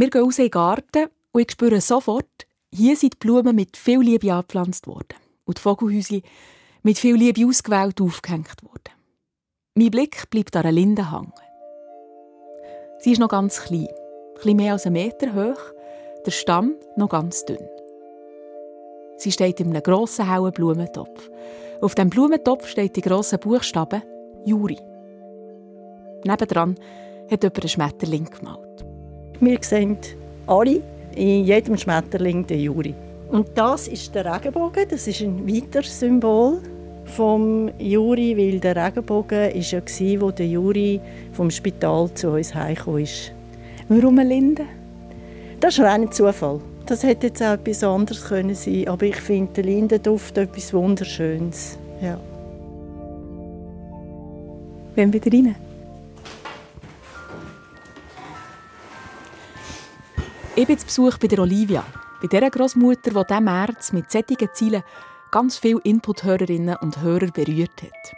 Wir gehen raus in den Garten und ich spüre sofort, hier sind die Blumen mit viel Liebe angepflanzt worden und die Vogelhäuschen mit viel Liebe ausgewählt aufgehängt worden. Mein Blick bleibt an einer Linde hängen. Sie ist noch ganz klein, etwas mehr als einen Meter hoch, der Stamm noch ganz dünn. Sie steht in einem grossen, hellen Blumentopf. Auf dem Blumentopf steht die grossen Buchstaben Juri. Nebendran hat jemand einen Schmetterling gemalt. Wir sehen alle in jedem Schmetterling den Juri. Und das ist der Regenbogen, das ist ein weiteres Symbol vom Juri, weil der Regenbogen ist ja war, wo der Juri vom Spital zu uns heimgekommen ist. Warum eine Linde? Das ist rein Zufall. Das hätte jetzt auch etwas anderes können sein, aber ich finde den Lindenduft etwas Wunderschönes. Ja. Wenn wieder rein. Ich bin zu Besuch bei der Olivia, bei der Großmutter, die diesen März mit sättigen Zielen ganz viele Input-Hörerinnen und Hörer berührt hat.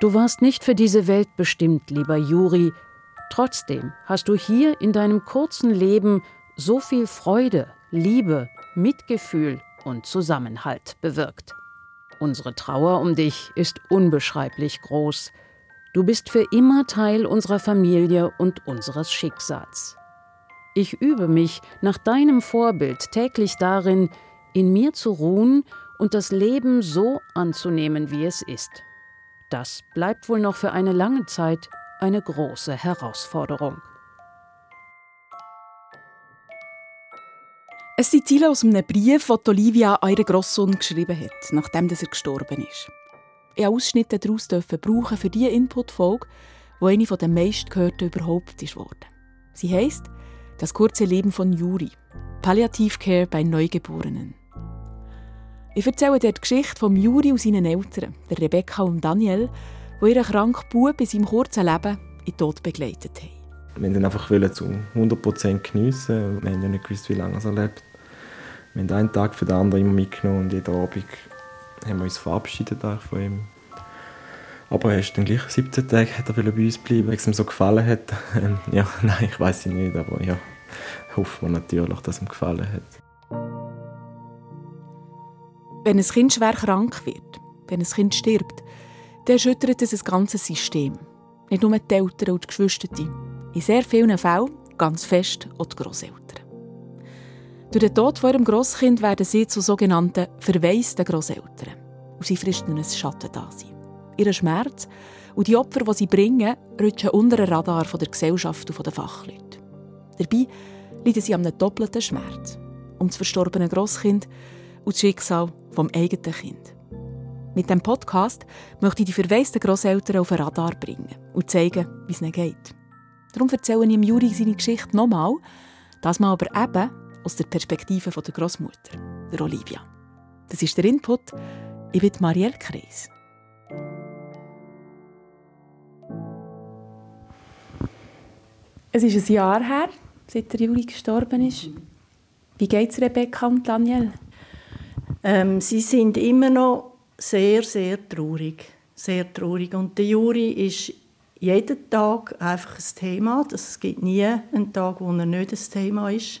Du warst nicht für diese Welt bestimmt, lieber Juri. Trotzdem hast du hier in deinem kurzen Leben so viel Freude, Liebe, Mitgefühl und Zusammenhalt bewirkt. Unsere Trauer um dich ist unbeschreiblich groß. Du bist für immer Teil unserer Familie und unseres Schicksals. Ich übe mich nach deinem Vorbild täglich darin, in mir zu ruhen und das Leben so anzunehmen, wie es ist. Das bleibt wohl noch für eine lange Zeit eine große Herausforderung. Es sind Ziele aus einem Brief, den Olivia an ihren Grosssohn geschrieben hat, nachdem er gestorben ist. Ich durfte Ausschnitte daraus brauchen für diese Input-Folge, die eine der meistgehörten überhaupt ist. Sie heisst «Das kurze Leben von Juri. Palliativcare bei Neugeborenen». Ich erzähle dir die Geschichte von Juri und seinen Eltern, der Rebecca und Daniel, die ihren kranken Bub in seinem kurzen Leben in den Tod begleitet haben. Wir wollten einfach zu 100% geniessen. Wir haben ja nicht gewusst, wie lange er lebt. Wir haben einen Tag für den anderen immer mitgenommen und jeden Abend haben wir uns verabschiedet von ihm. Aber er ist dann gleich 17 Tage hat er bei uns bleiben, weil es ihm so gefallen hat. Ähm, ja, nein, ich weiß es nicht, aber ja, hoffen wir natürlich, dass ihm gefallen hat. Wenn ein Kind schwer krank wird, wenn ein Kind stirbt, dann erschüttert es ein ganzes System. Nicht nur die Eltern und die Geschwister. In sehr vielen Fällen ganz fest auch die Grosseltern. Durch den Tod von ihrem Grosskind werden sie zu sogenannten verwaisten Grosseltern. Und sie fristen ein Schattendasein. Ihr Schmerz und die Opfer, die sie bringen, rutschen unter den Radar der Gesellschaft und der Fachleute. Dabei leiden sie an einem doppelten Schmerz. Um das verstorbene Grosskind und das Schicksal vom eigenen Kind. Mit dem Podcast möchte ich die verwaisten Grosseltern auf den Radar bringen und zeigen, wie es ihnen geht. Darum erzähle ich Juri seine Geschichte nochmal, das mal aber eben aus der Perspektive der Großmutter, der Olivia. Das ist der Input. Ich bin Marielle Kreis. Es ist ein Jahr her, seit der Juli gestorben ist. Wie geht es Rebecca und Daniel? Ähm, sie sind immer noch sehr, sehr traurig. Sehr traurig. Und der Juri ist jeden Tag einfach ein Thema. Es gibt nie einen Tag, wo er nicht ein Thema ist.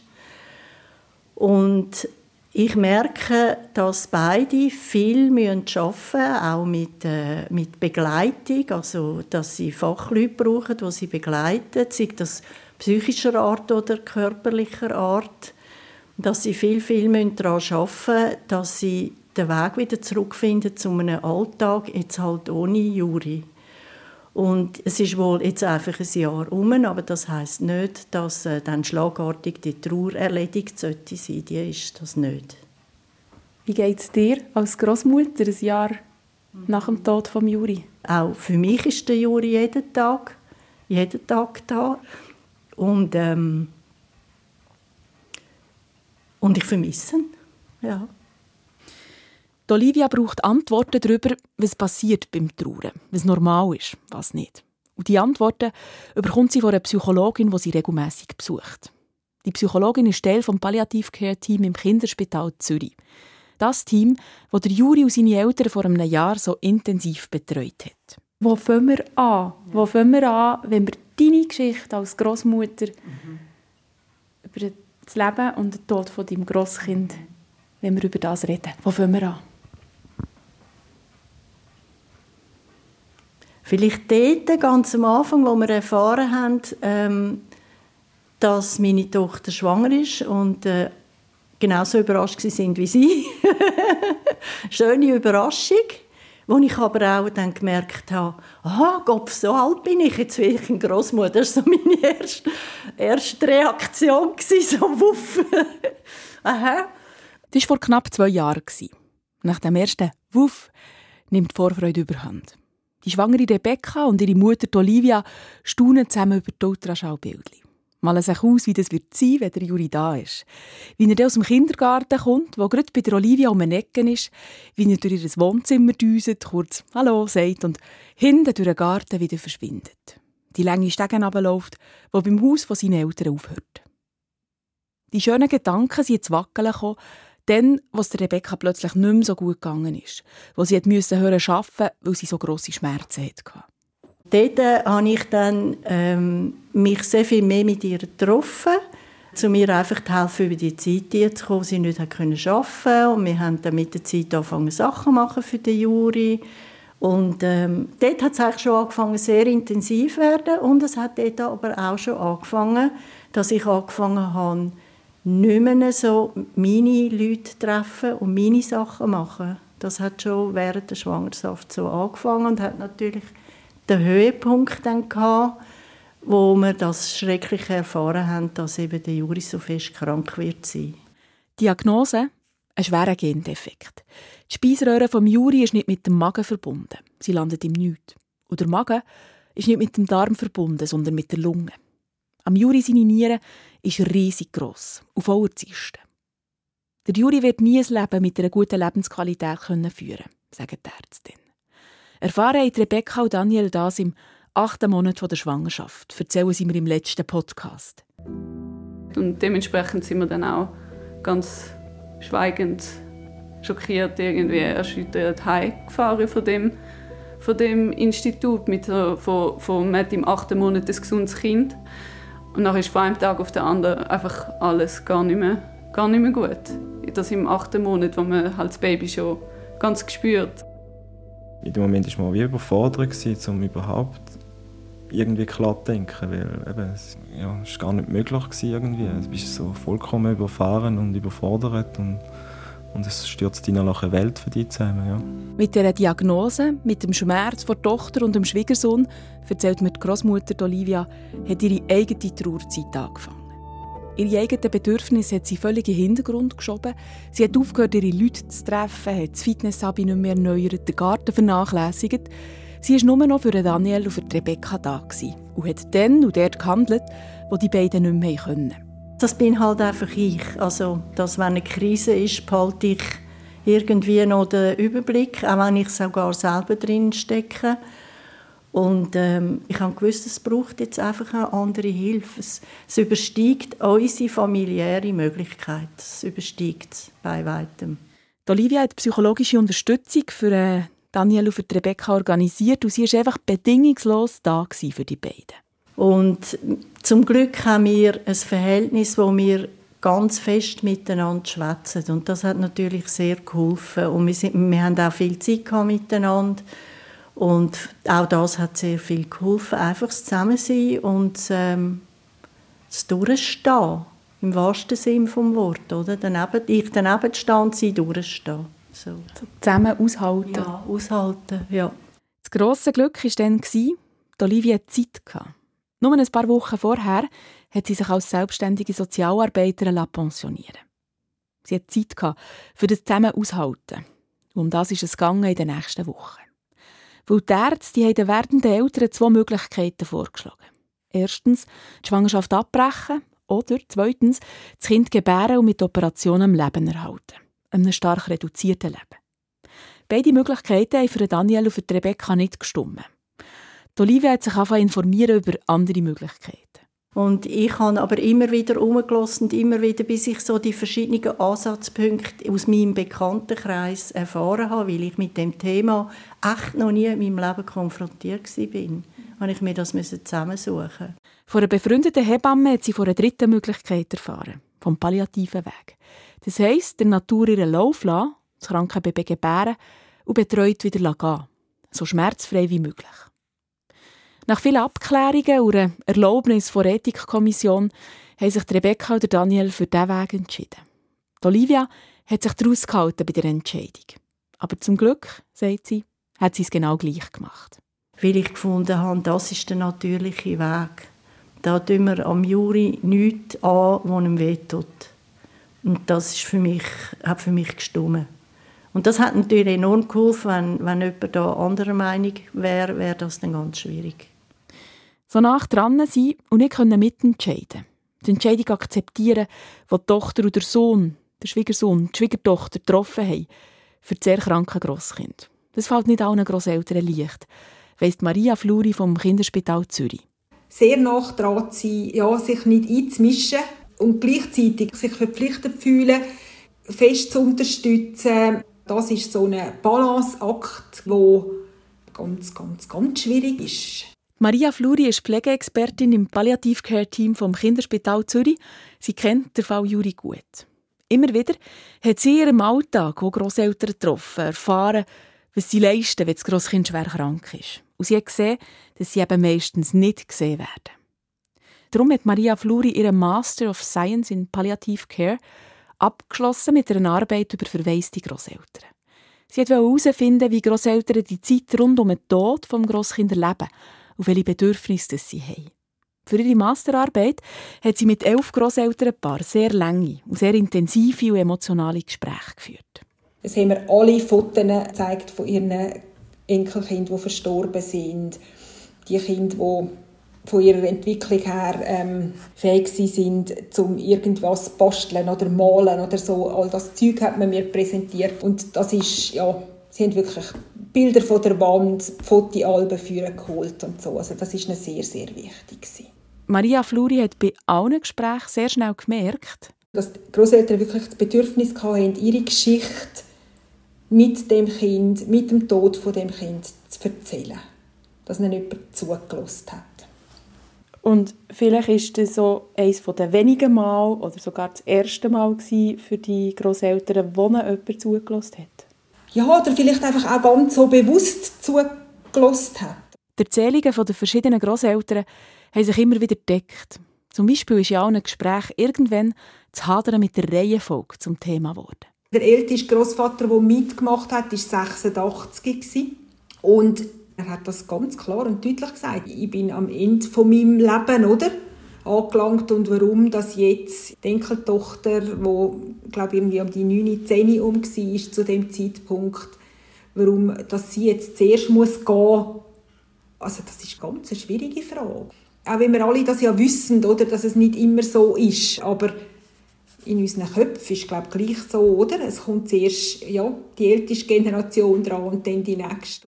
Und ich merke, dass beide viel arbeiten müssen, auch mit, äh, mit Begleitung, also dass sie Fachleute brauchen, die sie begleiten, sei das psychischer Art oder körperlicher Art, dass sie viel, viel daran arbeiten müssen, dass sie den Weg wieder zurückfinden zu einem Alltag, jetzt halt ohne Juri. Und es ist wohl jetzt einfach ein Jahr um, aber das heißt nicht, dass äh, dann schlagartig die Trauer erledigt sollte sein. Die ist das nicht. Wie geht es dir als Großmutter ein Jahr nach dem Tod von Juri? Auch für mich ist der Juri jeden Tag, jeden Tag da. Und, ähm, und ich vermisse ihn. Ja. Die Olivia braucht Antworten darüber, was passiert beim Trauern, was normal ist, was nicht. Und die Antworten bekommt sie von einer Psychologin, die sie regelmäßig besucht. Die Psychologin ist Teil des Palliativ-Care-Team im Kinderspital Zürich. Das Team, das der Juri und seine Eltern vor einem Jahr so intensiv betreut hat. Wo fangen wir an? Wo fangen wir an, wenn wir deine Geschichte als Großmutter mhm. über das Leben und den Tod von deinem Grosskind, wenn wir über das reden. Wo fangen wir an? Vielleicht dort, ganz am Anfang, wo wir erfahren haben, ähm, dass meine Tochter schwanger ist und äh, genauso überrascht sind wie sie. Schöne Überraschung. Wo ich aber auch dann gemerkt habe, aha, Gott, so alt bin ich, jetzt will ich eine Großmutter. Das war so meine erste, erste Reaktion, so wuff. aha. Das war vor knapp zwei Jahren. Nach dem ersten Wuff nimmt die Vorfreude überhand. Die schwangere Rebecca und ihre Mutter Olivia staunen zusammen über die Ultraschallbildchen malen sich aus, wie das wird sein, wenn der Juri da ist. Wie er aus dem Kindergarten kommt, wo gerade bei der Olivia um den Ecken ist, wie er durch ihr Wohnzimmer düset, kurz «Hallo» sagt und hinten durch den Garten wieder verschwindet. Die lange Stegen runterläuft, wo beim Haus von seinen Eltern aufhört. Die schönen Gedanken sind ins Wackeln gekommen, dann, was der Rebecca plötzlich nicht mehr so gut gegangen ist, wo sie musste hören arbeiten, weil sie so grosse Schmerzen hatte dort habe ich dann ähm, mich sehr viel mehr mit ihr getroffen, zu mir einfach zu helfen, über die Zeit zu kommen, sie nicht arbeiten konnte. Und wir haben dann mit der Zeit angefangen, Sachen machen für den Juri. Und ähm, dort hat es eigentlich schon angefangen, sehr intensiv zu werden. Und es hat dort aber auch schon angefangen, dass ich angefangen habe, nicht mehr so meine Leute treffen und meine Sachen machen. Das hat schon während der Schwangerschaft so angefangen und hat natürlich den Höhepunkt dann gehabt, wo wir das Schreckliche erfahren haben, dass eben der Juri so fest krank wird sein. Diagnose? Ein schwerer Gendefekt. Die Speiseröhre vom Juri ist nicht mit dem Magen verbunden. Sie landet im Nichts. Und der Magen ist nicht mit dem Darm verbunden, sondern mit der Lunge. Am Juri seine Niere ist riesig gross und voller Zysten. Der Juri wird nie ein Leben mit einer guten Lebensqualität führen können, sagen die Ärztin. Erfahren haben Rebecca und Daniel das im achten Monat der Schwangerschaft. Erzählen sie mir im letzten Podcast. Und dementsprechend sind wir dann auch ganz schweigend, schockiert, irgendwie erschüttert heimgefahren von dem, von dem Institut mit so, von, von man im achten Monat ein gesundes Kind. Und dann ist von einem Tag auf den anderen einfach alles gar nicht mehr, gar nicht mehr gut. Das im achten Monat, wo man halt das Baby schon ganz gespürt in dem Moment war man wie überfordert, um überhaupt irgendwie klar zu denken, weil eben, es ja, gar nicht möglich war irgendwie. Du bist so vollkommen überfahren und überfordert und, und es stürzt in eine Welt für dich zusammen. Ja. Mit dieser Diagnose, mit dem Schmerz vor Tochter und dem Schwiegersohn, erzählt mir die Großmutter Olivia, hat ihre eigene Trauerzeit angefangen. Ihre eigenen Bedürfnisse hat sie völlig in den Hintergrund geschoben. Sie hat aufgehört, ihre Leute zu treffen, hat das Fitness-Hobby nicht mehr erneuert, den Garten vernachlässigt. Sie war nur noch für Daniel und für Rebecca da und hat dann und dort gehandelt, wo die beiden nicht mehr können. Das bin halt einfach ich. Also, dass wenn eine Krise ist, behalte ich irgendwie noch den Überblick, auch wenn ich sogar selber drin stecke. Und ähm, ich habe gewusst, es braucht jetzt einfach eine andere Hilfe. Es, es übersteigt unsere familiäre Möglichkeit. Es übersteigt es bei weitem. Die Olivia hat psychologische Unterstützung für äh, Daniel und für Rebecca organisiert und sie war einfach bedingungslos da für die beiden. Und zum Glück haben wir ein Verhältnis, wo wir ganz fest miteinander schwätzen. Und das hat natürlich sehr geholfen. Und wir, sind, wir haben auch viel Zeit miteinander. Und auch das hat sehr viel geholfen, einfach das Zusammensein und ähm, das Durchstehen, im wahrsten Sinne des Wortes. Oder? Daneben, ich daneben stehen und sie durchstehen. So. Zusammen aushalten. Ja, aushalten, ja. Das grosse Glück war dann, dass Olivia Zeit hatte. Nur ein paar Wochen vorher hat sie sich als selbstständige Sozialarbeiterin pensionieren Sie hat Zeit für das Zusammen aushalten. Und um das ist es gegangen in den nächsten Wochen. Weil die Ärzte haben den werdenden Eltern zwei Möglichkeiten vorgeschlagen. Erstens, die Schwangerschaft abbrechen oder zweitens, das Kind gebären und mit Operationen am Leben erhalten. Einem stark reduzierten Leben. Beide Möglichkeiten haben für Daniel und für Rebecca nicht gestimmt. Die Olivia hat sich angefangen informieren über andere Möglichkeiten. Und ich habe aber immer wieder umgelassen und immer wieder, bis ich so die verschiedenen Ansatzpunkte aus meinem Bekanntenkreis erfahren habe, weil ich mit dem Thema echt noch nie in meinem Leben konfrontiert war, habe ich mir das zusammensuchen Von einer befreundeten Hebamme hat sie von einer dritten Möglichkeit erfahren, vom palliativen Weg. Das heisst, der Natur ihren Lauf lassen, das kranke Baby gebären und betreut wieder gehen, so schmerzfrei wie möglich. Nach vielen Abklärungen und einer Erlaubnis von der Ethikkommission haben sich Rebecca und Daniel für diesen Weg entschieden. Die Olivia hat sich daraus gehalten bei der Entscheidung. Aber zum Glück, sagt sie, hat sie es genau gleich gemacht. Weil ich gefunden habe, das ist der natürliche Weg. Da tun wir am Juri nichts an, was ihm wehtut. Und das ist für mich, hat für mich gestimmt. Und das hat natürlich enorm geholfen, wenn, wenn jemand da anderer Meinung wäre, wäre das dann ganz schwierig. So nach dran sein und nicht mitentscheiden Die Entscheidung akzeptieren, die die Tochter oder der Sohn, der Schwiegersohn, die Schwiegertochter getroffen haben, für das sehr kranke Grosskind. Das fällt nicht allen Grosseltern leicht, weiss Maria Fluri vom Kinderspital Zürich. Sehr nach dran sein, ja, sich nicht einzumischen und gleichzeitig sich verpflichtet fühlen, fest zu unterstützen. Das ist so ein Balanceakt, der ganz, ganz, ganz schwierig ist. Maria Fluri ist Pflegeexpertin im Palliativcare-Team vom Kinderspital Zürich. Sie kennt den Fall Juri gut. Immer wieder hat sie in ihrem Alltag, wo Grosseltern getroffen, erfahren, was sie leisten, wenn das Grosskind schwer krank ist. Und sie hat gesehen, dass sie eben meistens nicht gesehen werden. Darum hat Maria Fluri ihren Master of Science in Palliative Care abgeschlossen mit einer Arbeit über verwaiste Grosseltern. Sie wollte herausfinden, wie Grosseltern die Zeit rund um den Tod des Grosskind erleben und welche Bedürfnisse sie haben. Für ihre Masterarbeit hat sie mit elf Grosselternpaaren sehr lange und sehr intensive und emotionale Gespräche geführt. Es haben mir alle Fotos gezeigt von ihren Enkelkindern, die verstorben sind, die Kinder, die von ihrer Entwicklung her ähm, fähig sind, zum irgendwas basteln oder malen oder so. All das Zeug hat man mir präsentiert und das ist ja, sie haben wirklich Bilder von der Wand, Fotoalben führen geholt und so. Also das ist eine sehr sehr wichtig. Maria Fluri hat bei allen Gesprächen sehr schnell gemerkt, dass die Großeltern wirklich das Bedürfnis hatten, ihre Geschichte mit dem Kind, mit dem Tod von dem Kind zu erzählen, dass ihnen jemand zugelassen hat. Und vielleicht ist das so eines der wenigen Mal oder sogar das erste Mal für die Großeltern, wo ihnen jemand zugelassen hat. Ja, oder vielleicht einfach auch ganz so bewusst zugelassen hat. Die Erzählungen der verschiedenen Großeltern haben sich immer wieder deckt. Zum Beispiel ist ja auch ein Gespräch irgendwann zu hadern mit der Reihenfolge zum Thema geworden. Der älteste Großvater, der mitgemacht hat, war 86 und er hat das ganz klar und deutlich gesagt. Ich bin am Ende von meinem Leben, oder? Angelangt und warum das jetzt die Enkeltochter, wo glaube irgendwie um die 9, 10 um war zu dem Zeitpunkt, warum dass sie jetzt zuerst muss gehen. Also das ist ganz eine schwierige Frage. Auch wenn wir alle das ja wissen, oder, dass es nicht immer so ist, aber in unseren Köpfen ist glaube gleich so, oder? Es kommt zuerst ja, die älteste Generation dran und dann die nächste.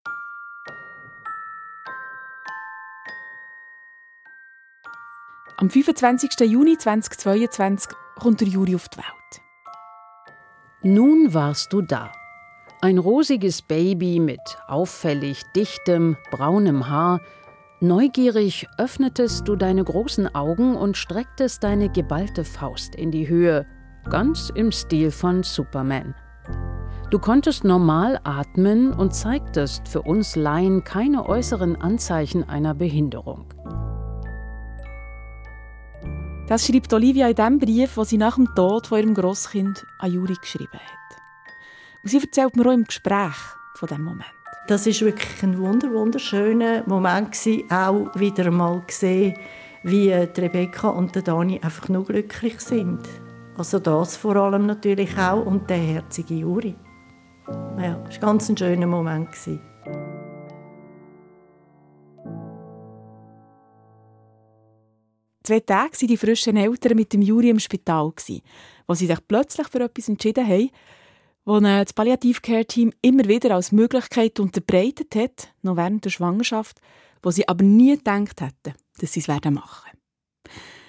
Am 25. Juni 2022 kommt der Juri auf die Welt. Nun warst du da. Ein rosiges Baby mit auffällig dichtem, braunem Haar. Neugierig öffnetest du deine großen Augen und strecktest deine geballte Faust in die Höhe, ganz im Stil von Superman. Du konntest normal atmen und zeigtest für uns Laien keine äußeren Anzeichen einer Behinderung. Das schreibt Olivia in dem Brief, den sie nach dem Tod von ihrem Grosskind an Juri geschrieben hat. Und sie erzählt mir auch im Gespräch von dem Moment. Das ist wirklich ein wunder wunderschöner Moment auch wieder einmal gesehen, wie Rebecca und Dani einfach nur glücklich sind. Also das vor allem natürlich auch und der herzige Juri. Ja, es war ganz ein schöner Moment. Zwei Tage waren die frischen Eltern mit dem Juri im Spital, wo sie sich plötzlich für etwas entschieden haben, das das Palliativ-Care-Team immer wieder als Möglichkeit unterbreitet hat, noch während der Schwangerschaft, wo sie aber nie gedacht hätten, dass sie es machen werden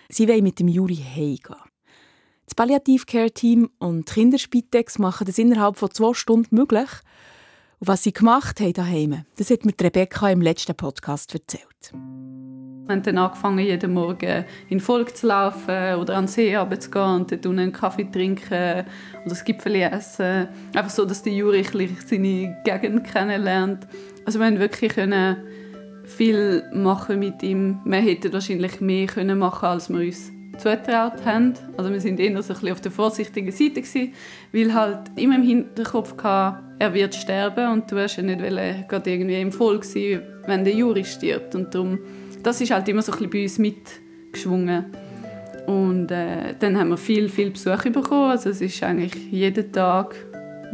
Sie wollen mit dem Juri heimgehen. Das Palliativ-Care-Team und die Kinderspitex machen das innerhalb von zwei Stunden möglich. Und was sie gemacht haben daheim, das hat mir Rebecca im letzten Podcast erzählt. Wir haben dann angefangen, jeden Morgen in Volk zu laufen oder an den See zu gehen und dort einen Kaffee trinken oder das Gipfel essen. Einfach so, dass der Juri seine Gegend kennenlernt. Also wir haben wirklich können viel machen mit ihm. Wir hätten wahrscheinlich mehr können machen als wir uns zugetraut haben. Also wir sind eher so auf der vorsichtigen Seite gewesen, weil halt immer im Hinterkopf hatte, er wird sterben und du hast ja nicht gerade irgendwie im Voll sein, wenn der Juri stirbt und darum, das ist halt immer so ein bisschen bei uns mitgeschwungen. Und äh, dann haben wir viel, viel Besuch bekommen. Also es ist eigentlich jeden Tag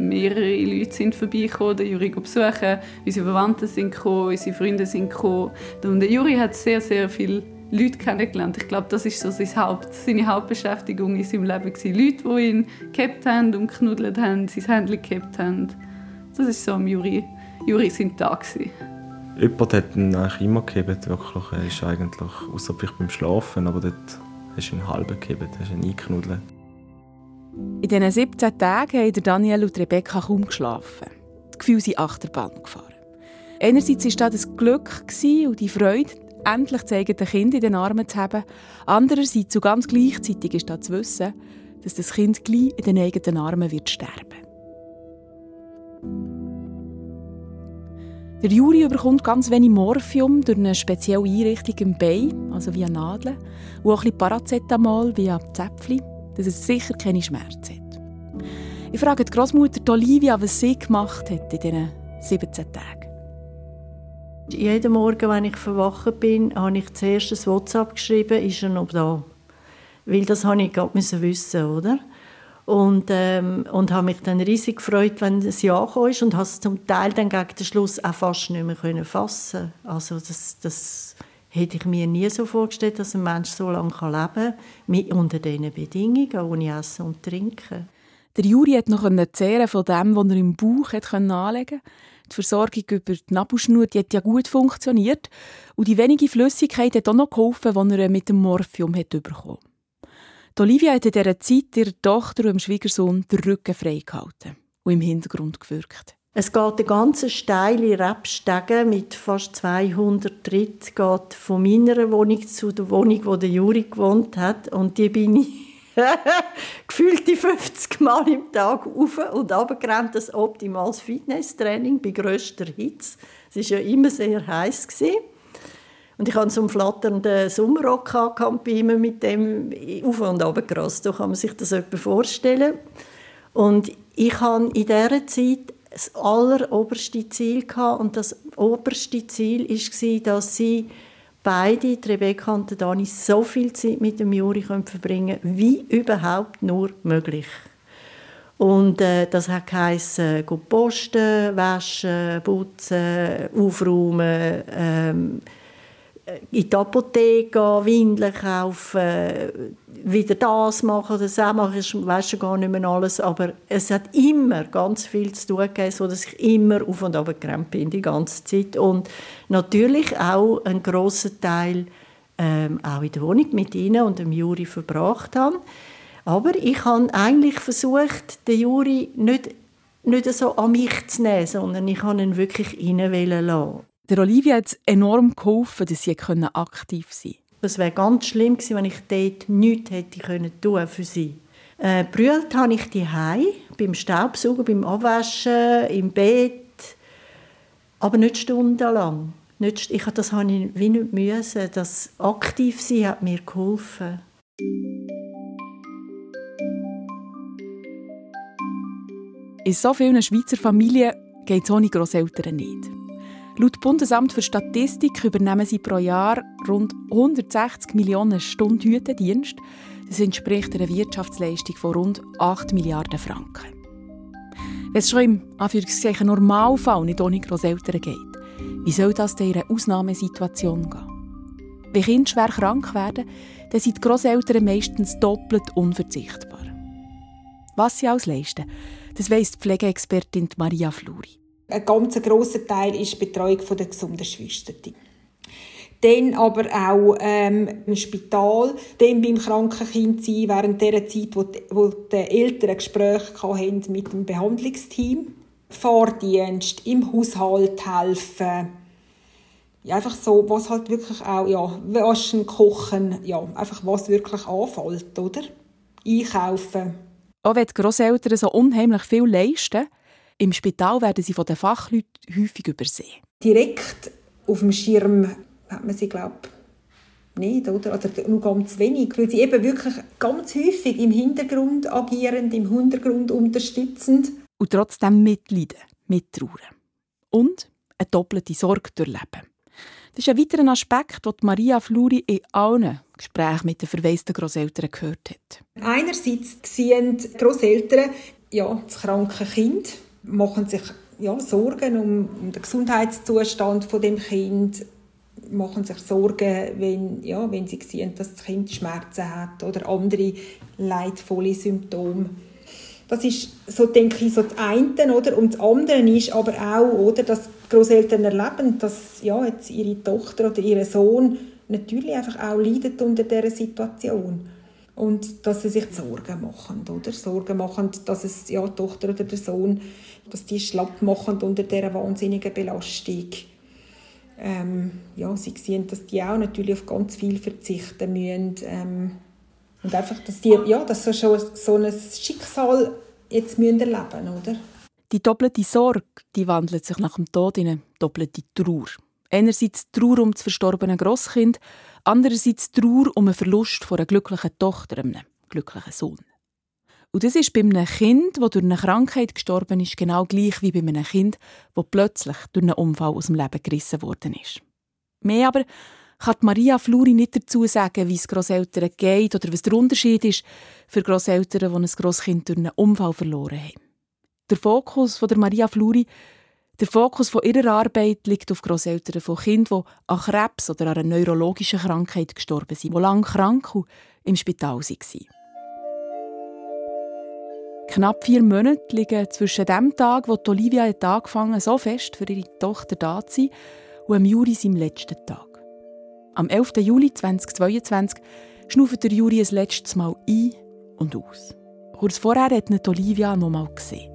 mehrere Leute sind vorbeigekommen, den Juri besuchen. Unsere Verwandten sind gekommen, unsere Freunde sind gekommen. Und der Juri hat sehr, sehr viele Leute kennengelernt. Ich glaube, das ist so sein Haupt, seine Hauptbeschäftigung in seinem Leben gewesen. Leute, die ihn gehabt haben und geknuddelt haben, sein Händchen gehabt haben. Das ist so am Juri, Juri sein Tag gewesen. Jemand hat ihn eigentlich immer gehabt, wirklich. Er ist eigentlich, außer vielleicht beim Schlafen, aber dort hast du ihn halb gehabt, hast ihn eingeknuddelt. In diesen 17 Tagen haben Daniel und Rebecca kaum geschlafen. Die Gefühle sind Achterbahn gefahren. Einerseits war das das Glück und die Freude, endlich das eigene Kind in den Armen zu haben. Andererseits und ganz gleichzeitig ist da zu wissen, dass das Kind gleich in den eigenen Armen wird sterben. Der Juri bekommt ganz wenig Morphium durch eine spezielle Einrichtung im Bein, also via Nadeln, und auch ein bisschen Paracetamol via Zäpfchen dass es sicher keine Schmerzen hat. Ich frage die Großmutter Olivia, was sie gemacht hat in diesen 17 Tagen. Jeden Morgen, wenn ich verwacht bin, habe ich zuerst ein WhatsApp geschrieben, ist er noch da? Weil das habe ich gerade wissen, oder? Und, ähm, und habe mich dann riesig gefreut, wenn es ja ist und habe es zum Teil dann gegen den Schluss auch fast nicht mehr können fassen. Also das, das hätte ich mir nie so vorgestellt, dass ein Mensch so lange leben kann, unter diesen Bedingungen, ohne Essen und Trinken. Der Juri hat noch erzählen von dem, was er im Bauch anlegen konnte. Die Versorgung über die Nabelschnur die hat ja gut funktioniert und die wenige Flüssigkeit hat auch noch geholfen, die er mit dem Morphium hat bekommen Olivia hat in dieser Zeit ihrer Tochter und dem Schwiegersohn den Rücken freigehalten und im Hintergrund gewirkt. Es geht eine ganz steile Rebstege mit fast 200 Tritt geht von meiner Wohnung zu der Wohnung, wo der Juri gewohnt hat und die bin ich gefühlt die 50 Mal im Tag auf und runtergerannt. Das optimales Fitnesstraining bei grösster Hitze. Es war ja immer sehr heiß. Und ich hatte so einen flatternden Sommerrock und bin immer mit dem auf und runter gerast. So kann man sich das etwa vorstellen. Und ich habe in dieser Zeit das alleroberste Ziel gehabt. und das oberste Ziel war, dass sie beide, Rebecca und Dani, so viel Zeit mit dem Juri verbringen können, wie überhaupt nur möglich. Und äh, das hat geheissen, posten, waschen, putzen, aufräumen, ähm, in die Apotheke gehen, Windeln kaufen, wieder das machen oder das machen, ich weiß schon gar nicht mehr alles, aber es hat immer ganz viel zu tun gegeben, sodass ich immer auf und ab gerannt bin, die ganze Zeit. Und natürlich auch einen grossen Teil ähm, auch in der Wohnung mit ihnen und dem Juri verbracht habe. Aber ich habe eigentlich versucht, den Juri nicht, nicht so an mich zu nehmen, sondern ich habe ihn wirklich rein lassen. Der Olivia hat enorm geholfen, dass sie aktiv sein konnte. Es wäre ganz schlimm gewesen, wenn ich dort nichts hätte können tun für sie. Äh, brüllt habe ich die beim Staubsaugen, beim Abwaschen, im Bett, aber nicht stundenlang. Nicht, ich, das habe ich wie nicht müssen. Das Aktivsein hat mir geholfen. In so vielen Schweizer Familien geht es ohne Grosseltern nicht. Laut Bundesamt für Statistik übernehmen sie pro Jahr rund 160 Millionen Stunden Hütendienst. Das entspricht einer Wirtschaftsleistung von rund 8 Milliarden Franken. Wenn es schon im Anführungszeichen Normalfall nicht ohne Grosseltern geht, wie soll das in einer Ausnahmesituation gehen? Wenn Kinder schwer krank werden, dann sind die Grosseltern meistens doppelt unverzichtbar. Was sie alles leisten, das weiss die Pflegeexpertin Maria Fluri. Ein ganz grosser Teil ist die Betreuung der gesunden Schwester. Dann aber auch ähm, im Spital, dann beim kranken Kind sein, während der Zeit, wo die, wo die Eltern Gespräche mit dem Behandlungsteam. Fahrdienst, im Haushalt helfen, ja, einfach so, was halt wirklich auch, ja, waschen, kochen, ja, einfach was wirklich anfällt, oder? Einkaufen. Auch wenn die Grosseltern so unheimlich viel leisten, im Spital werden sie von den Fachleuten häufig übersehen. Direkt auf dem Schirm hat man sie, glaube nicht, oder? Oder nur ganz wenig, weil sie eben wirklich ganz häufig im Hintergrund agierend, im Hintergrund unterstützend. Und trotzdem mitleiden, mittrauern. Und eine doppelte Sorge durchleben. Das ist ein weiterer Aspekt, den Maria Fluri in allen Gesprächen mit den verwaisten Großeltern gehört hat. Einerseits sehen die Großeltern ja, das kranke Kind, machen sich ja, Sorgen um, den Gesundheitszustand von dem Kind, machen sich Sorgen, wenn, ja, wenn sie sehen, dass das Kind Schmerzen hat oder andere leidvolle Symptome. Das ist so, denke ich, so das eine, oder? Und das andere ist aber auch, oder, dass Großeltern erleben, dass ja, jetzt ihre Tochter oder ihr Sohn natürlich einfach auch leidet unter dieser Situation. Und dass sie sich Sorgen machen, oder? Sorgen machen, dass es, ja, die Tochter oder der Sohn, dass die schlapp machen unter dieser wahnsinnigen Belastung ähm, ja, sie sehen, dass die auch natürlich auf ganz viel verzichten müssen. Ähm, und einfach, dass die, ja, dass sie schon so ein Schicksal jetzt müssen erleben oder? Die doppelte Sorge die wandelt sich nach dem Tod in eine doppelte Trauer. Einerseits Trauer um das verstorbene Grosskind, andererseits Trauer um den Verlust von einer glücklichen Tochter, einem glücklichen Sohn. Und das ist bei einem Kind, das durch eine Krankheit gestorben ist, genau gleich wie bei einem Kind, das plötzlich durch einen Unfall aus dem Leben gerissen worden ist. Mehr aber kann Maria Fluri nicht dazu sagen, wie es Grosseltern geht oder was der Unterschied ist für Grosseltern, die ein Grosskind durch einen Unfall verloren haben. Der Fokus von der Maria Fluri, der Fokus von ihrer Arbeit liegt auf Grosseltern von Kindern, die an Krebs oder an einer neurologischen Krankheit gestorben sind, die lange krank und im Spital waren. Knapp vier Monate liegen zwischen dem Tag, wo Olivia hat angefangen so fest für ihre Tochter da zu sein, und am Juri seinem letzten Tag. Am 11. Juli 2022 schnauft der Juri ein letztes Mal ein und aus. Kurz vorher hat Olivia noch mal gesehen.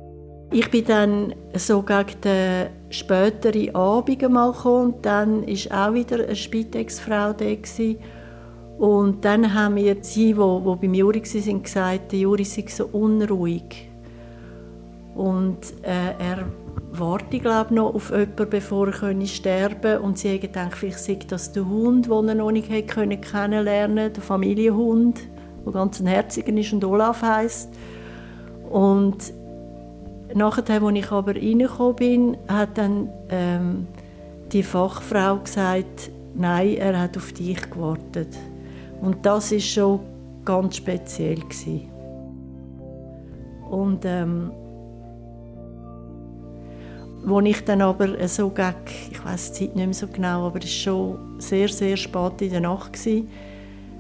Ich bin dann so gegen den späteren Abend mal gekommen, und dann war auch wieder eine Spitex-Frau da. Gewesen. Und dann haben mir sie, die, die beim Juri waren, gesagt, der Juri sei so unruhig. Und äh, er warte glaube noch auf jemanden, bevor er sterben konnte. Und sie haben gedacht, vielleicht sei das der Hund, den er noch nicht kennenlernen konnte, der Familienhund, der ganz ein herziger ist und Olaf heisst. Und nachher, als ich aber reingekommen bin, hat dann ähm, die Fachfrau gesagt, nein, er hat auf dich gewartet. Und das ist schon ganz speziell gewesen. Und ähm, wo ich dann aber so gegen, ich weiß die Zeit nicht mehr so genau, aber es war schon sehr, sehr spät in der Nacht. Gewesen,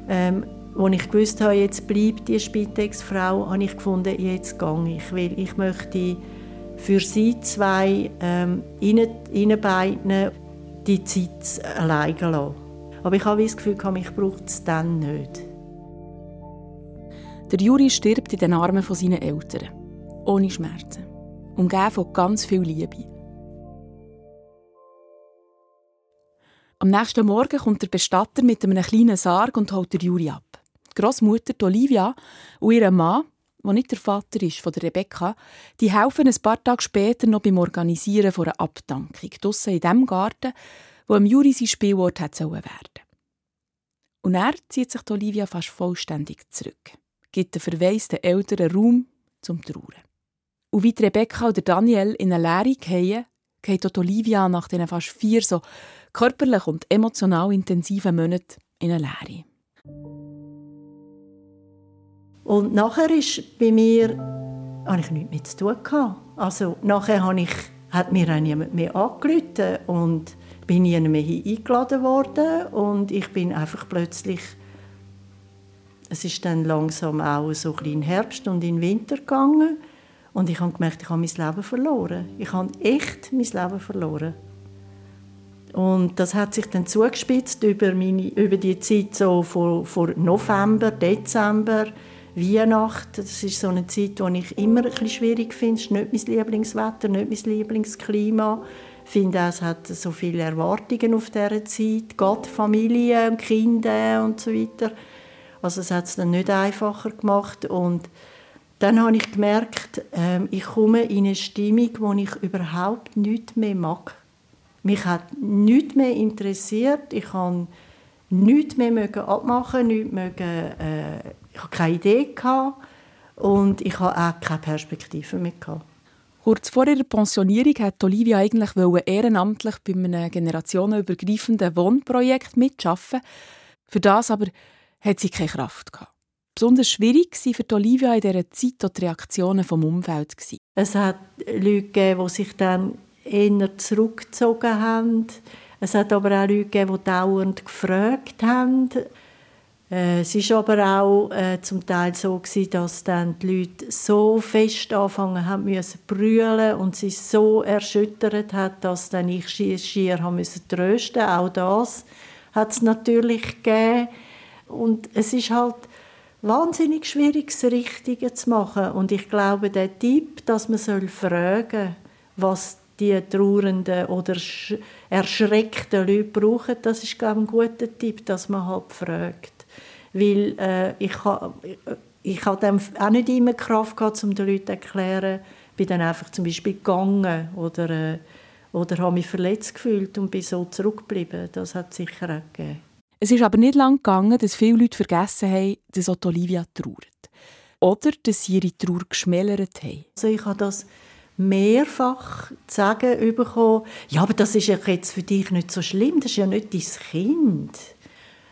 ähm, als ich gewusst habe, jetzt bleibt die Spitex-Frau, habe ich gefunden, jetzt gehe ich, weil ich möchte für sie zwei, ähm, ihnen, ihnen beiden, die Zeit alleine lassen. Aber ich habe das Gefühl, ich brauche es dann nicht. Der Juri stirbt in den Armen von seinen Eltern. Ohne Schmerzen. Umgeben von ganz viel Liebe. Am nächsten Morgen kommt der Bestatter mit einem kleinen Sarg und holt den Juri ab. Die Großmutter Olivia und ihr Mann, der nicht der Vater ist von der Rebecca, die helfen ein paar Tage später noch beim Organisieren einer Abdankung. Draussen in dem Garten, wo am Juri sein Spielort hat werden Und er zieht sich Olivia fast vollständig zurück, gibt den verwaisten Eltern Raum zum Trauern. Und wie Rebecca oder Daniel in eine Leere gehen, geht Olivia nach diesen fast vier so körperlich und emotional intensiven Monaten in eine Leere. Und nachher ist bei mir habe ich nichts mehr zu tun gehabt. Also nachher habe ich, hat mir auch niemand mehr angerufen und bin nie mehr eingeladen worden und ich bin einfach plötzlich es ist dann langsam auch so ein in Herbst und in Winter gegangen und ich habe gemerkt, ich habe mein Leben verloren. Ich habe echt mein Leben verloren. Und das hat sich dann zugespitzt über, meine, über die Zeit so von, von November, Dezember, Weihnachten. Das ist so eine Zeit, die ich immer ein schwierig finde. Es ist nicht mein Lieblingswetter, nicht mein Lieblingsklima Ich finde, es hat so viele Erwartungen auf dieser Zeit, Gott, Familie und Kinder und so weiter. Also es hat es dann nicht einfacher gemacht und dann habe ich gemerkt, äh, ich komme in eine Stimmung, wo ich überhaupt nichts mehr mag. Mich hat nichts mehr interessiert. Ich kann nichts mehr abmachen, nichts äh, ich habe keine Idee gehabt und ich habe auch keine Perspektive mehr gehabt. Kurz vor ihrer Pensionierung wollte Olivia eigentlich ehrenamtlich bei einem generationenübergreifenden Wohnprojekt mitarbeiten. Für das aber hat sie keine Kraft gehabt. Besonders schwierig war für Olivia in dieser Zeit die Reaktionen vom Umfeld. Es hat Leute gegeben, die sich dann eher zurückgezogen haben. Es hat aber auch Leute gegeben, die dauernd gefragt haben. Äh, es war aber auch äh, zum Teil so, gewesen, dass dann die Leute so fest anfangen haben müssen brüllen und sie so erschüttert hat, dass dann ich schier, schier haben müssen trösten. Auch das hat es natürlich gegeben. Und es ist halt wahnsinnig schwierig, das Richtige zu machen. Und ich glaube, der Tipp, dass man soll fragen, was die trauernden oder erschreckten Leute brauchen, das ist glaube ich, ein guter Tipp, dass man halt fragt. Weil äh, ich habe ich hab dann auch nicht immer Kraft gehabt, um den Leuten zu erklären, ich bin dann einfach zum Beispiel gegangen oder, äh, oder habe mich verletzt gefühlt und bin so zurückgeblieben. Das hat es sicher auch gegeben. Es ist aber nicht lange gegangen, dass viele Leute vergessen haben, dass Olivia trauert. Oder dass sie ihre Trauer geschmälert haben. Also ich habe das mehrfach zu sagen bekommen, ja, aber das ist ja jetzt für dich nicht so schlimm, das ist ja nicht dein Kind.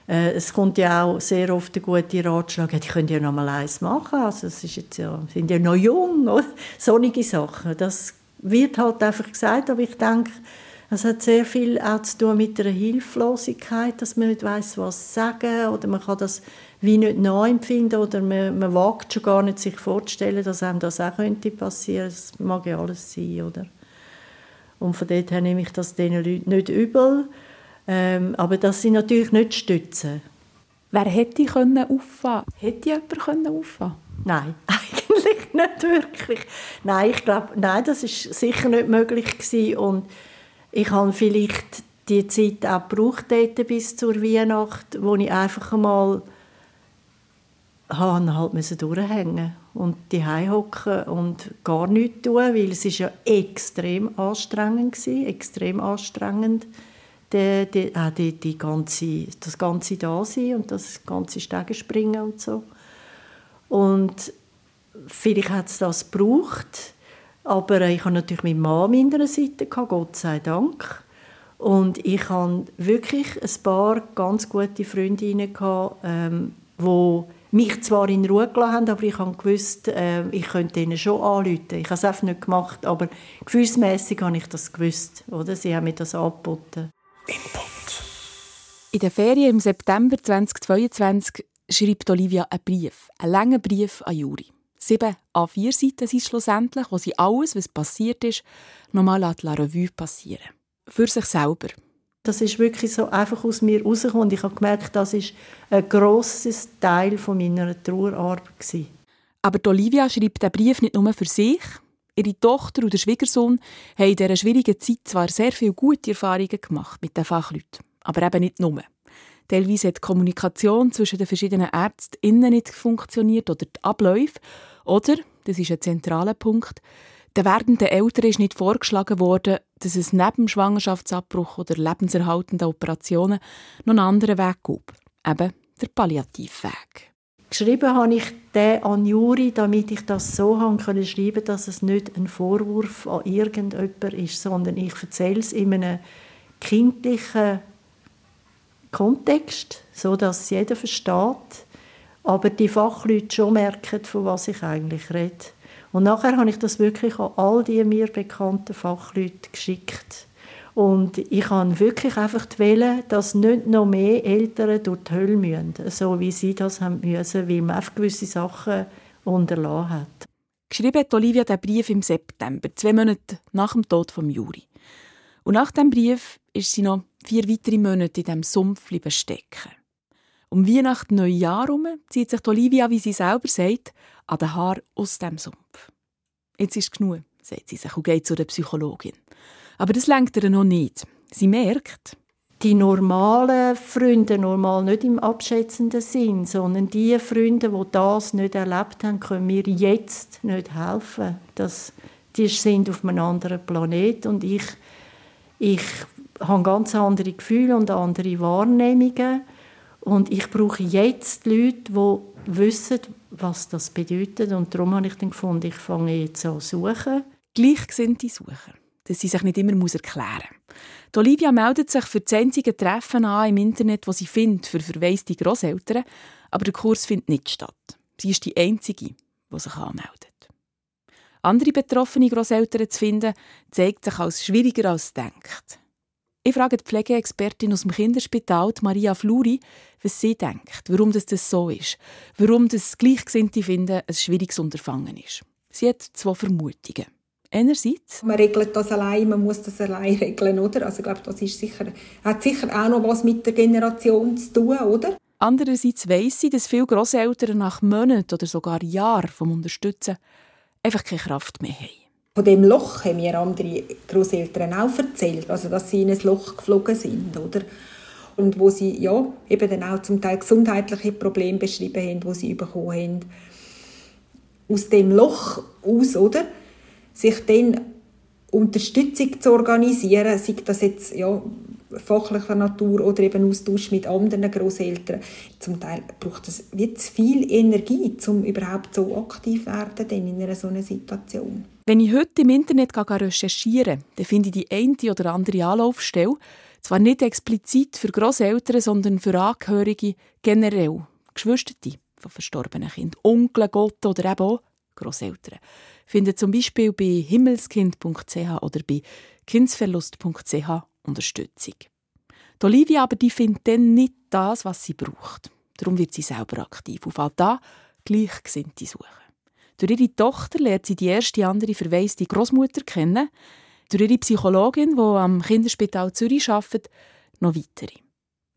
Äh, es kommt ja auch sehr oft der gute Ratschlag, ja, die können ja noch mal eins machen, also es ist jetzt ja, sind ja noch jung, oder? sonnige Sachen. Das wird halt einfach gesagt, aber ich denke, es hat sehr viel auch zu tun mit der Hilflosigkeit, dass man nicht weiß, was sagen oder man kann das wie nicht nachempfinden oder man, man wagt schon gar nicht sich vorzustellen, dass einem das auch könnte passieren. Das mag ja alles sein, oder? Und von dort her nehme ich das diesen Leuten nicht übel. Ähm, aber das sind natürlich nicht Stützen. Wer hätte können auffahren? Hätte jemand können auffahren? Nein, eigentlich nicht wirklich. Nein, ich glaube, nein, das ist sicher nicht möglich gewesen. und ich habe vielleicht die Zeit auch gebraucht bis zur Weihnacht, wo ich einfach einmal habe halt müssen durchhängen und die hocken und gar nichts tun, weil es ist ja extrem anstrengend war, extrem anstrengend die, die, äh, die, die ganze, das ganze Dasein und das ganze Stegenspringen und so. Und vielleicht hat es das gebraucht, aber ich habe natürlich meinen Mann an meiner Seite, gehabt, Gott sei Dank. Und ich hatte wirklich ein paar ganz gute Freundinnen, gehabt, ähm, die mich zwar in Ruhe gelassen haben, aber ich wusste, äh, ich könnte ihnen schon anrufen. Ich habe es einfach nicht gemacht, aber gefühlsmässig habe ich das gewusst. Oder? Sie haben mir das angeboten. Input. In der Ferien im September 2022 schreibt Olivia einen Brief, einen langen Brief an Juri. Sieben A4 Seiten sind schlussendlich, wo sie alles, was passiert ist, nochmal la Revue passieren. Für sich selber. Das ist wirklich so einfach aus mir rausgekommen und ich habe gemerkt, das ist ein grosses Teil von meiner Trauerarbeit. Aber Olivia schreibt den Brief nicht nur für sich, Ihre Tochter und der Schwiegersohn haben in dieser schwierigen Zeit zwar sehr viele gute Erfahrungen gemacht mit den Fachleuten, aber eben nicht nur. Teilweise hat die Kommunikation zwischen den verschiedenen Ärzten nicht funktioniert oder die Abläufe. Oder, das ist ein zentraler Punkt, den werdenden Eltern ist nicht vorgeschlagen worden, dass es neben Schwangerschaftsabbruch oder lebenserhaltenden Operationen noch einen anderen Weg gibt. Eben der Palliativweg. Geschrieben habe ich den an Juri, damit ich das so haben können schreiben, dass es nicht ein Vorwurf an irgendjemand ist, sondern ich erzähle es in einem kindlichen Kontext, so dass jeder versteht, aber die Fachleute schon merken, von was ich eigentlich rede. Und nachher habe ich das wirklich an all die mir bekannten Fachleute geschickt. Und ich habe wirklich einfach wählen, dass nicht noch mehr Eltern durch die Hölle müssen, so wie sie das haben müssen, weil man einfach gewisse Sachen unterlassen hat. Geschrieben hat Olivia den Brief im September, zwei Monate nach dem Tod von Juri. Und nach dem Brief ist sie noch vier weitere Monate in diesem Sumpf stecken. Um Weihnachten, Neujahr herum zieht sich Olivia, wie sie selber sagt, an den Haar aus dem Sumpf. Jetzt ist genug, sagt sie sich und geht zu der Psychologin. Aber das lenkt ihr noch nicht. Sie merkt, die normalen Freunde, normal nicht im abschätzenden Sinn, sondern die Freunde, die das nicht erlebt haben, können mir jetzt nicht helfen. Das, die sind auf einem anderen Planet und ich, ich habe ganz andere Gefühle und andere Wahrnehmungen und ich brauche jetzt Leute, die wissen, was das bedeutet und darum habe ich dann gefunden, ich fange jetzt an zu suchen. Gleichgesinnte suchen, dass sie sich nicht immer erklären muss. Olivia meldet sich für das einzige Treffen an im Internet, das sie findet, für verwaiste Grosseltern, aber der Kurs findet nicht statt. Sie ist die Einzige, die sich anmeldet. Andere betroffene Grosseltern zu finden, zeigt sich als schwieriger als denkt. Ich frage die Pflegeexpertin aus dem Kinderspital, Maria Fluri, was sie denkt, warum das, das so ist, warum das Gleichgesinnte finden ein schwieriges Unterfangen ist. Sie hat zwei Vermutungen. Einerseits. Man regelt das allein, man muss das allein regeln, oder? Also ich glaube, das ist sicher, hat sicher auch noch was mit der Generation zu tun, oder? Andererseits weiss sie, dass viele Grosseltern nach Monaten oder sogar Jahren vom Unterstützen einfach keine Kraft mehr haben. Von dem Loch haben mir andere Großeltern auch erzählt, also dass sie in ein Loch geflogen sind, oder? Und wo sie ja eben dann auch zum Teil gesundheitliche Probleme beschrieben haben, wo sie bekommen haben. Aus dem Loch aus, oder? Sich dann Unterstützung zu organisieren, sei das jetzt ja, fachlicher Natur oder eben Austausch mit anderen Großeltern. Zum Teil braucht es zu viel Energie, um überhaupt so aktiv werden in einer so einer Situation. Wenn ich heute im Internet recherchiere, dann finde ich die eine oder andere Anlaufstelle, zwar nicht explizit für Großeltern, sondern für Angehörige generell, Geschwister von verstorbenen Kindern, Onkel, Gott oder eben auch Großeltern findet zum Beispiel bei himmelskind.ch oder bei kindsverlust.ch Unterstützung. Die Olivia aber die findet dann nicht das, was sie braucht. Darum wird sie selber aktiv und fällt da Gleichgesinnte suchen. Durch ihre Tochter lernt sie die erste andere verwaiste Großmutter kennen, durch ihre Psychologin, die am Kinderspital Zürich arbeitet, noch weitere.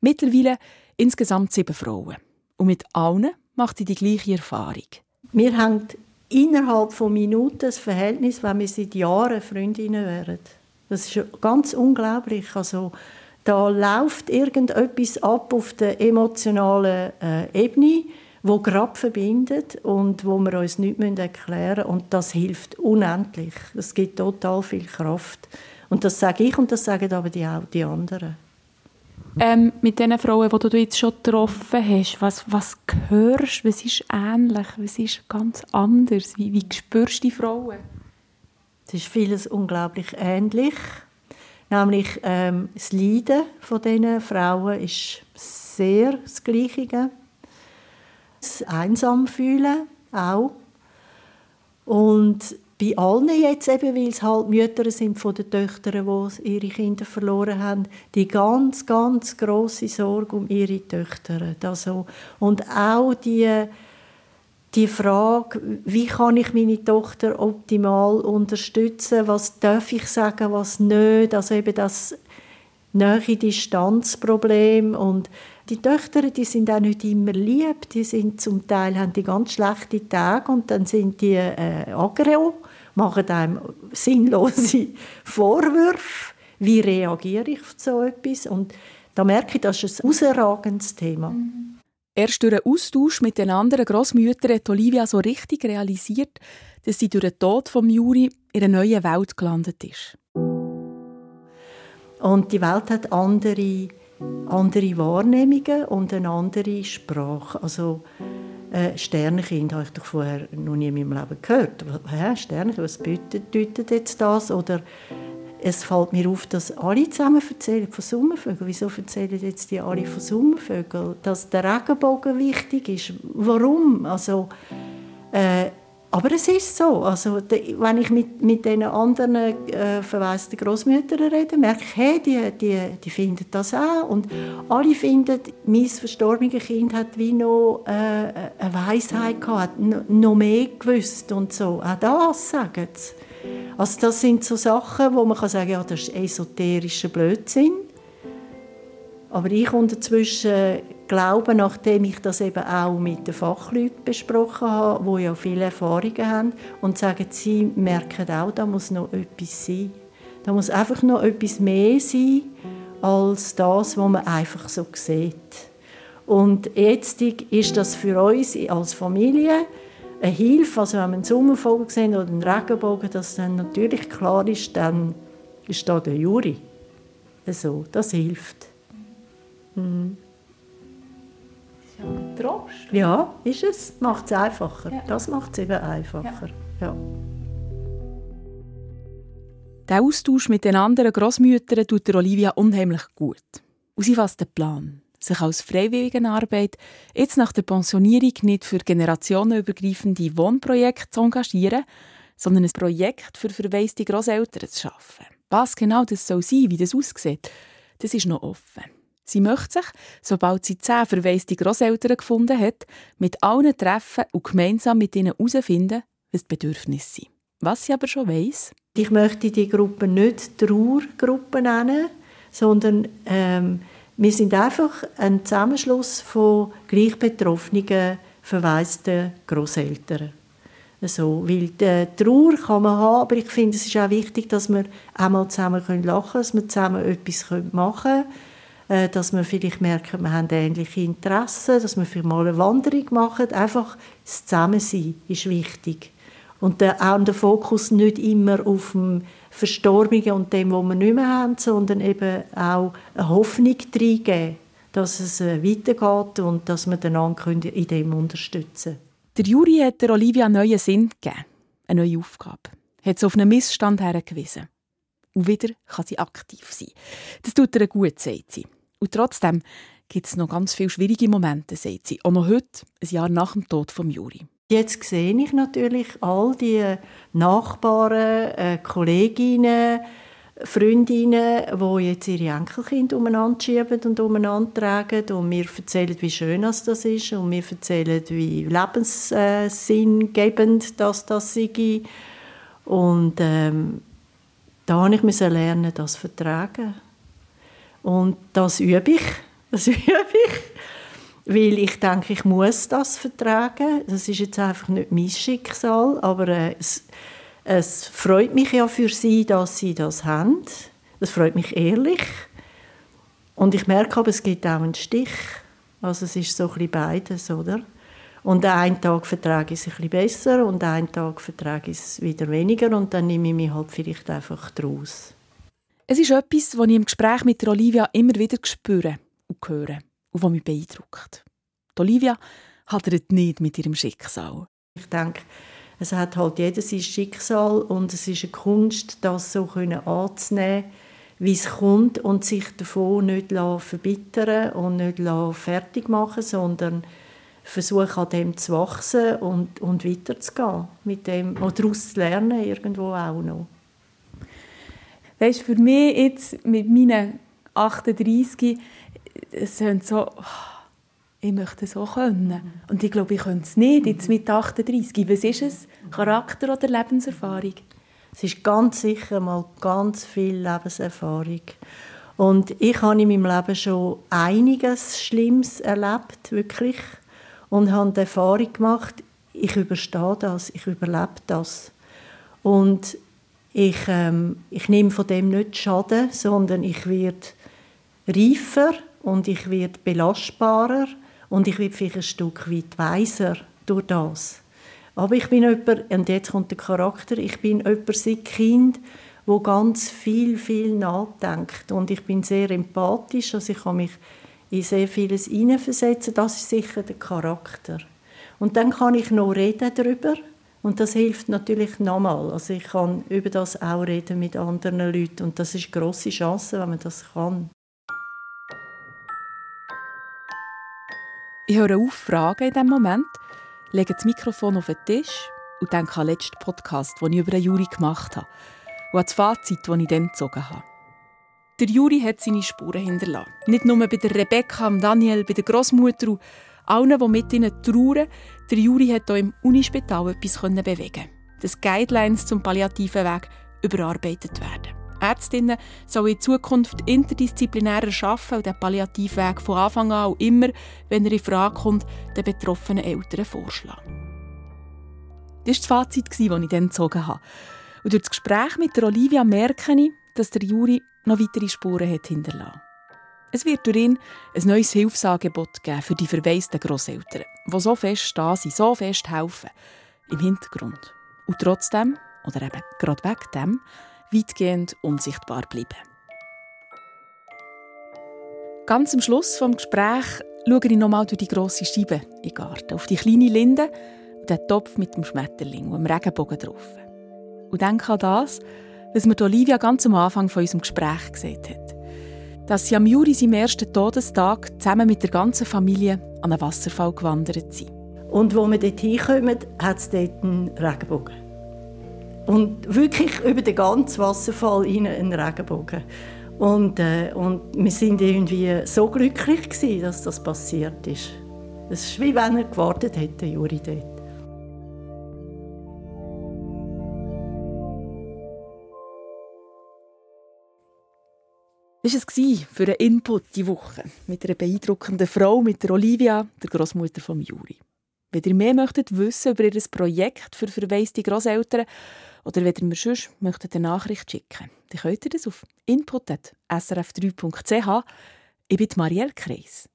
Mittlerweile insgesamt sieben Frauen. Und mit allen macht sie die gleiche Erfahrung. Wir haben innerhalb von Minuten das Verhältnis, wenn wir seit Jahren Freundinnen wären. Das ist ganz unglaublich. Also, da läuft irgendetwas ab auf der emotionalen äh, Ebene, wo gerade verbindet und wo wir uns nicht erklären müssen. Und das hilft unendlich. Das gibt total viel Kraft. Und das sage ich und das sagen aber die, auch die anderen. Ähm, mit den Frauen, die du jetzt schon getroffen hast, was, was hörst was ist ähnlich, was ist ganz anders? Wie, wie spürst du die Frauen? Es ist vieles unglaublich ähnlich. Nämlich ähm, das Leiden von diesen Frauen ist sehr das Gleiche. Das einsam fühlen auch. Und bei allen jetzt eben, weil es halt Mütter sind von den Töchtern, die ihre Kinder verloren haben, die ganz, ganz große Sorge um ihre Töchter. Also, und auch die, die Frage, wie kann ich meine Tochter optimal unterstützen, was darf ich sagen, was nicht, also eben das Nähe-Distanz-Problem und die Töchter, die sind auch nicht immer lieb, die sind zum Teil haben die ganz schlechte Tage und dann sind die äh, aggro, machen einem sinnlose Vorwürfe. Wie reagiere ich auf so etwas? Und da merke ich, das ist ein herausragendes Thema. Erst durch einen Austausch mit den anderen Großmüttern hat Olivia so richtig realisiert, dass sie durch den Tod von Juri in einer neuen Welt gelandet ist. Und die Welt hat andere andere Wahrnehmungen und eine andere Sprache. Also äh, Sternenkind habe ich doch vorher noch nie in meinem Leben gehört. Hä, Sternenkind, was bedeutet jetzt das? Oder es fällt mir auf, dass alle zusammen erzählen von Sommervögeln. Wieso erzählen jetzt die alle von Sommervögeln? Dass der Regenbogen wichtig ist. Warum? Also, äh, aber es ist so. Also, wenn ich mit, mit den anderen äh, verwaisten Großmüttern rede, merke ich, hey, die, die, die finden das auch. Und alle finden, mein verstorbenes Kind hat wie noch äh, eine Weisheit gehabt, noch mehr gewusst und so. Auch das sagen sie. Also das sind so Sachen, wo man kann sagen ja, das ist esoterischer Blödsinn. Aber ich unterzwischen glaube, nachdem ich das eben auch mit den Fachleuten besprochen habe, die ja viele Erfahrungen haben und sagen, sie merken auch, da muss noch etwas sein. Da muss einfach noch etwas mehr sein als das, was man einfach so sieht. Und jetzt ist das für uns als Familie eine Hilfe, also wenn wir einen Sommervogel sehen oder einen Regenbogen, dass dann natürlich klar ist, dann ist da der Juri. Also, das hilft. Mhm. Ja ein Trost. Ja, ist es. Macht es einfacher. Ja. Das macht es eben einfacher. Ja. ja. Der Austausch mit den anderen Großmüttern tut der Olivia unheimlich gut. Und sie fasst den Plan, sich als Freiwilligenarbeit jetzt nach der Pensionierung nicht für generationenübergreifende Wohnprojekte zu engagieren, sondern ein Projekt für verwaiste Großeltern zu schaffen. Was genau das soll sein, wie das aussieht, das ist noch offen. Sie möchte sich, sobald sie zehn verwaiste Großeltern gefunden hat, mit allen treffen und gemeinsam mit ihnen herausfinden, was die Bedürfnisse sind. Was sie aber schon weiss, ich möchte die Gruppe nicht Trauergruppe nennen, sondern ähm, wir sind einfach ein Zusammenschluss von gleich betroffenen, verwaisten Großeltern. Also, weil die Trauer kann man haben, aber ich finde, es ist auch wichtig, dass wir einmal zusammen lachen können, dass wir zusammen etwas machen können, äh, dass wir vielleicht merken, wir haben ähnliche Interessen, dass wir vielleicht mal eine Wanderung machen. Einfach das Zusammensein ist wichtig. Und der, auch der Fokus nicht immer auf dem Verstorbenen und dem, was wir nicht mehr haben, sondern eben auch eine Hoffnung reingeben, dass es äh, weitergeht und dass wir einander in dem unterstützen können. Der Juri hat der Olivia einen neuen Sinn gegeben, eine neue Aufgabe. Hat sie auf einen Missstand hergewiesen. Und wieder kann sie aktiv sein. Das tut ihr gut, sagt sie. Und trotzdem gibt es noch ganz viele schwierige Momente, sagt sie. Auch noch heute, ein Jahr nach dem Tod von Juri. Jetzt sehe ich natürlich all die Nachbarn, äh, Kolleginnen, Freundinnen, die jetzt ihre Enkelkinder umeinander schieben und umeinander tragen und mir erzählen, wie schön das ist und mir erzählen, wie lebenssinngebend das, das sei. Und ähm, da habe ich lernen, das zu vertragen. Und das übe ich. Das übe ich weil ich denke, ich muss das vertragen. Das ist jetzt einfach nicht mein Schicksal, aber äh, es, es freut mich ja für sie, dass sie das haben. Es freut mich ehrlich. Und ich merke aber, es gibt auch einen Stich. Also es ist so ein beides, oder? Und einen Tag vertrage ich es ein bisschen besser und einen Tag vertrage ich es wieder weniger und dann nehme ich mich halt vielleicht einfach draus. Es ist etwas, was ich im Gespräch mit Olivia immer wieder spüre und höre und was mich beeindruckt. Die Olivia hadert nicht mit ihrem Schicksal. Ich denke, es hat halt jeder sein Schicksal und es ist eine Kunst, das so anzunehmen, wie es kommt und sich davon nicht verbittern und nicht fertig machen, sondern versuchen an dem zu wachsen und, und weiterzugehen mit dem und daraus zu lernen irgendwo auch noch. Weißt, für mich jetzt mit meinen 38 es sind so, ich möchte so können. Und ich glaube, ich könnte es nicht, jetzt mit 38. Was ist es? Charakter oder Lebenserfahrung? Es ist ganz sicher mal ganz viel Lebenserfahrung. Und ich habe in meinem Leben schon einiges Schlimmes erlebt, wirklich. Und habe die Erfahrung gemacht, ich überstehe das, ich überlebe das. Und ich, ähm, ich nehme von dem nicht Schaden, sondern ich werde reifer und ich werde belastbarer und ich werde vielleicht ein Stück weit weiser durch das. Aber ich bin jemand, und jetzt kommt der Charakter, ich bin jemand seit Kind, wo ganz viel, viel nachdenkt und ich bin sehr empathisch, also ich kann mich in sehr vieles hineinversetzen, das ist sicher der Charakter. Und dann kann ich noch reden darüber und das hilft natürlich nochmal. Also ich kann über das auch reden mit anderen Leuten und das ist eine grosse Chance, wenn man das kann. Ich höre auf Fragen in diesem Moment, lege das Mikrofon auf den Tisch und denke an den letzten Podcast, den ich über Juri gemacht habe und an das Fazit, das ich dann gezogen habe. Der Juri hat seine Spuren hinterlassen. Nicht nur bei der Rebecca, Daniel, bei der Großmutter allen, die mit ihnen trauern. Der Juri hat hier im Unispital etwas bewegen Dass Guidelines zum palliativen Weg überarbeitet werden. Ärztinnen sollen in Zukunft interdisziplinärer arbeiten und den Palliativweg von Anfang an auch immer, wenn er in Frage kommt, den betroffenen Eltern vorschlagen. Das war das Fazit, das ich dann gezogen habe. Und durch das Gespräch mit der Olivia merke ich, dass der Juri noch weitere Spuren hat hinterlassen. Es wird durch ihn ein neues Hilfsangebot geben für die verwaisten Grosseltern, die so fest da sind, so fest helfen, im Hintergrund. Und trotzdem, oder eben gerade wegen dem, weitgehend unsichtbar bleiben. Ganz am Schluss des Gesprächs schaue ich nochmal durch die grosse Scheibe den Garten, auf die kleine Linde und den Topf mit dem Schmetterling und dem Regenbogen drauf. Und denke an das, was mir Olivia ganz am Anfang von unserem Gespräch gesagt hat. Dass sie am Juri seinem ersten Todestag zusammen mit der ganzen Familie an einen Wasserfall gewandert sind. Und wo wir dort hinkommen, hat es dort einen Regenbogen. Und wirklich über den ganzen Wasserfall rein einen Regenbogen. Und, äh, und wir sind irgendwie so glücklich gewesen, dass das passiert ist. Es ist wie wenn er gewartet hätte, Juri dort. Das war es für einen Input diese Woche mit einer beeindruckenden Frau, mit der Olivia, der Großmutter von Juri. Wenn ihr mehr möchtet wissen über ihr Projekt für verwaiste Großeltern oder wenn ihr mir sonst möchtet eine Nachricht schicken dann könnt ihr das auf input.srf3.ch. Ich bin Marielle Kreis.